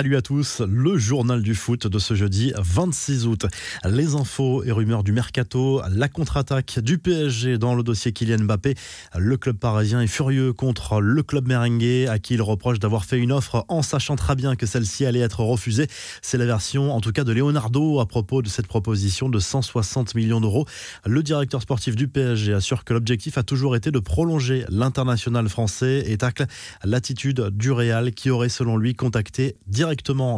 Salut à tous, le journal du foot de ce jeudi 26 août. Les infos et rumeurs du mercato, la contre-attaque du PSG dans le dossier Kylian Mbappé. Le club parisien est furieux contre le club merengue à qui il reproche d'avoir fait une offre en sachant très bien que celle-ci allait être refusée. C'est la version en tout cas de Leonardo à propos de cette proposition de 160 millions d'euros. Le directeur sportif du PSG assure que l'objectif a toujours été de prolonger l'international français et tacle l'attitude du Real qui aurait selon lui contacté directement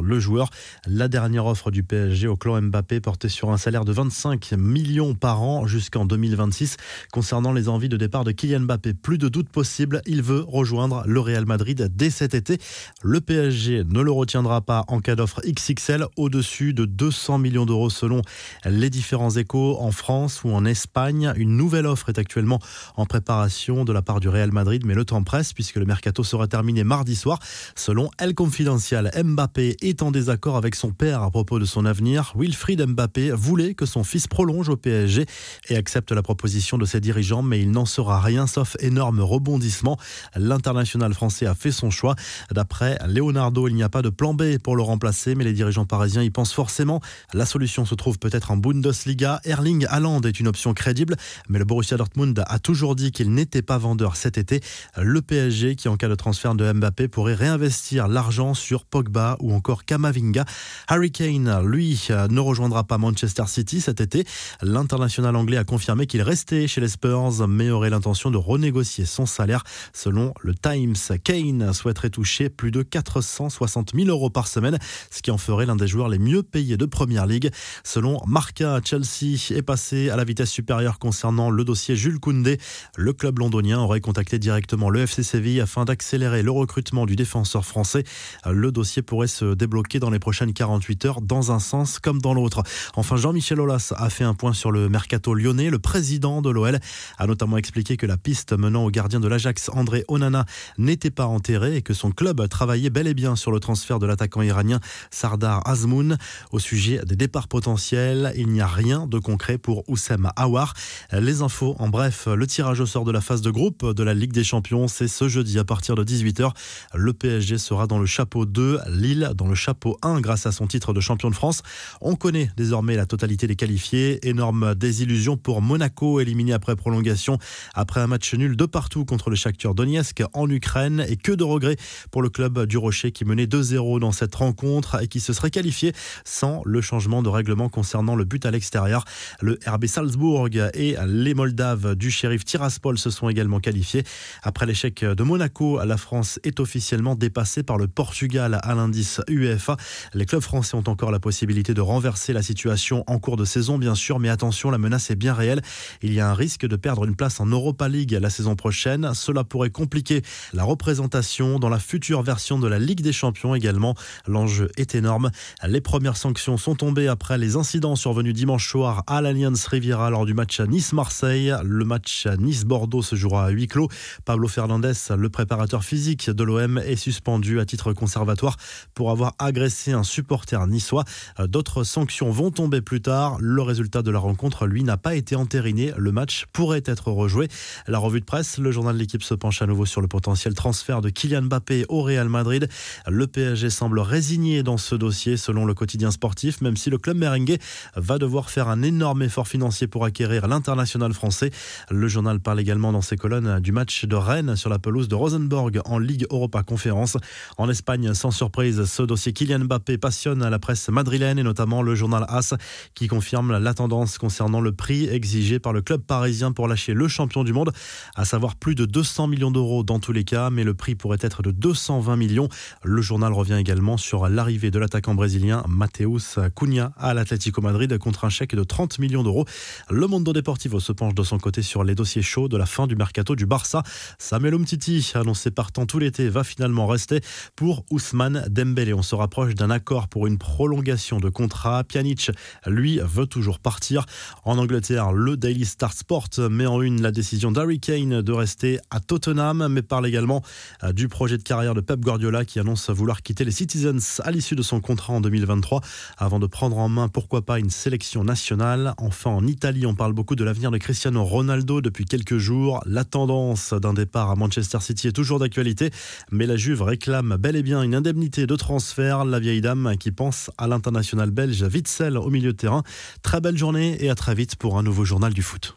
le joueur. La dernière offre du PSG au clan Mbappé portait sur un salaire de 25 millions par an jusqu'en 2026. Concernant les envies de départ de Kylian Mbappé, plus de doute possible, il veut rejoindre le Real Madrid dès cet été. Le PSG ne le retiendra pas en cas d'offre XXL au-dessus de 200 millions d'euros selon les différents échos en France ou en Espagne. Une nouvelle offre est actuellement en préparation de la part du Real Madrid, mais le temps presse puisque le mercato sera terminé mardi soir. Selon El Confidencial, Mbappé est en désaccord avec son père à propos de son avenir. Wilfried Mbappé voulait que son fils prolonge au PSG et accepte la proposition de ses dirigeants, mais il n'en sera rien sauf énorme rebondissement. L'international français a fait son choix. D'après Leonardo, il n'y a pas de plan B pour le remplacer, mais les dirigeants parisiens y pensent forcément. La solution se trouve peut-être en Bundesliga. Erling Haaland est une option crédible, mais le Borussia Dortmund a toujours dit qu'il n'était pas vendeur cet été. Le PSG, qui en cas de transfert de Mbappé, pourrait réinvestir l'argent sur Pogba ou encore Kamavinga. Harry Kane, lui, ne rejoindra pas Manchester City cet été. L'international anglais a confirmé qu'il restait chez les Spurs, mais aurait l'intention de renégocier son salaire. Selon le Times, Kane souhaiterait toucher plus de 460 000 euros par semaine, ce qui en ferait l'un des joueurs les mieux payés de Première Ligue. Selon Marca, Chelsea est passé à la vitesse supérieure concernant le dossier Jules Koundé. Le club londonien aurait contacté directement le FC Séville afin d'accélérer le recrutement du défenseur français. Le dossier pourrait se débloquer dans les prochaines 48 heures dans un sens comme dans l'autre. Enfin, Jean-Michel Aulas a fait un point sur le mercato lyonnais. Le président de l'OL a notamment expliqué que la piste menant au gardien de l'Ajax, André Onana, n'était pas enterrée et que son club travaillait bel et bien sur le transfert de l'attaquant iranien Sardar Azmoun. Au sujet des départs potentiels, il n'y a rien de concret pour Oussem Aouar. Les infos, en bref, le tirage au sort de la phase de groupe de la Ligue des Champions, c'est ce jeudi à partir de 18h. Le PSG sera dans le chapeau 2. Lille dans le chapeau 1 grâce à son titre de champion de France. On connaît désormais la totalité des qualifiés. Énorme désillusion pour Monaco, éliminé après prolongation après un match nul de partout contre le Shakhtar Donetsk en Ukraine. Et que de regrets pour le club du Rocher qui menait 2-0 dans cette rencontre et qui se serait qualifié sans le changement de règlement concernant le but à l'extérieur. Le RB Salzbourg et les Moldaves du shérif Tiraspol se sont également qualifiés. Après l'échec de Monaco, la France est officiellement dépassée par le Portugal à lundi UEFA. Les clubs français ont encore la possibilité de renverser la situation en cours de saison, bien sûr, mais attention, la menace est bien réelle. Il y a un risque de perdre une place en Europa League la saison prochaine. Cela pourrait compliquer la représentation dans la future version de la Ligue des Champions également. L'enjeu est énorme. Les premières sanctions sont tombées après les incidents survenus dimanche soir à l'Alliance Riviera lors du match à Nice-Marseille. Le match à Nice-Bordeaux se jouera à huis clos. Pablo Fernandez, le préparateur physique de l'OM, est suspendu à titre conservatoire pour avoir agressé un supporter niçois. Euh, d'autres sanctions vont tomber plus tard. Le résultat de la rencontre, lui, n'a pas été entériné. Le match pourrait être rejoué. La revue de presse, le journal de l'équipe se penche à nouveau sur le potentiel transfert de Kylian Mbappé au Real Madrid. Le PSG semble résigné dans ce dossier selon le quotidien sportif, même si le club merengue va devoir faire un énorme effort financier pour acquérir l'international français. Le journal parle également dans ses colonnes du match de Rennes sur la pelouse de Rosenborg en Ligue Europa Conférence. En Espagne, sans surprise, ce dossier Kylian Mbappé passionne la presse madrilène et notamment le journal AS qui confirme la tendance concernant le prix exigé par le club parisien pour lâcher le champion du monde, à savoir plus de 200 millions d'euros dans tous les cas, mais le prix pourrait être de 220 millions. Le journal revient également sur l'arrivée de l'attaquant brésilien Mateus Cunha à l'Atlético Madrid contre un chèque de 30 millions d'euros. Le Mondo Deportivo se penche de son côté sur les dossiers chauds de la fin du mercato du Barça. Samuel Umtiti, annoncé partant tout l'été, va finalement rester pour Ousmane Dembélé. On se rapproche d'un accord pour une prolongation de contrat. Pjanic, lui, veut toujours partir. En Angleterre, le Daily Star Sport met en une la décision d'Harry Kane de rester à Tottenham, mais parle également euh, du projet de carrière de Pep Guardiola qui annonce vouloir quitter les Citizens à l'issue de son contrat en 2023 avant de prendre en main, pourquoi pas, une sélection nationale. Enfin, en Italie, on parle beaucoup de l'avenir de Cristiano Ronaldo depuis quelques jours. La tendance d'un départ à Manchester City est toujours d'actualité, mais la Juve réclame bel et bien une indemnité de de transfert. La vieille dame qui pense à l'international belge Witzel au milieu de terrain. Très belle journée et à très vite pour un nouveau journal du foot.